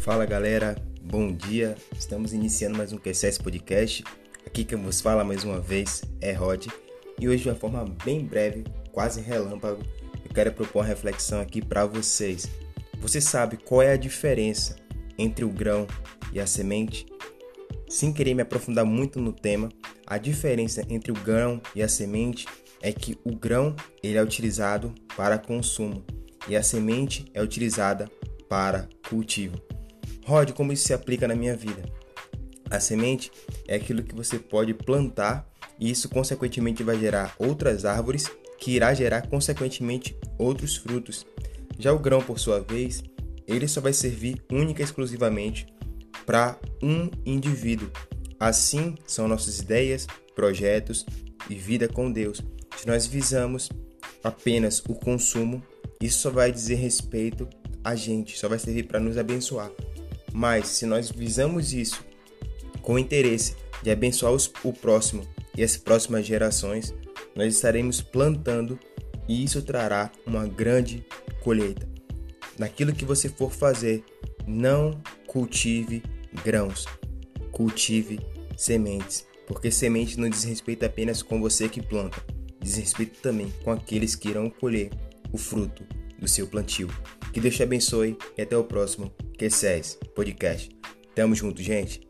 Fala galera, bom dia. Estamos iniciando mais um Q6 Podcast. Aqui quem vos fala mais uma vez é Rod. E hoje, de uma forma bem breve, quase relâmpago, eu quero propor uma reflexão aqui para vocês. Você sabe qual é a diferença entre o grão e a semente? Sem querer me aprofundar muito no tema, a diferença entre o grão e a semente é que o grão ele é utilizado para consumo e a semente é utilizada para cultivo. Rod, como isso se aplica na minha vida? A semente é aquilo que você pode plantar e isso consequentemente vai gerar outras árvores que irá gerar consequentemente outros frutos. Já o grão, por sua vez, ele só vai servir única e exclusivamente para um indivíduo. Assim são nossas ideias, projetos e vida com Deus. Se nós visamos apenas o consumo, isso só vai dizer respeito a gente, só vai servir para nos abençoar. Mas se nós visamos isso com o interesse de abençoar os, o próximo e as próximas gerações, nós estaremos plantando e isso trará uma grande colheita. Naquilo que você for fazer, não cultive grãos, cultive sementes, porque semente não diz respeito apenas com você que planta, diz respeito também com aqueles que irão colher o fruto do seu plantio. Que Deus te abençoe e até o próximo Q6 Podcast. Tamo junto, gente.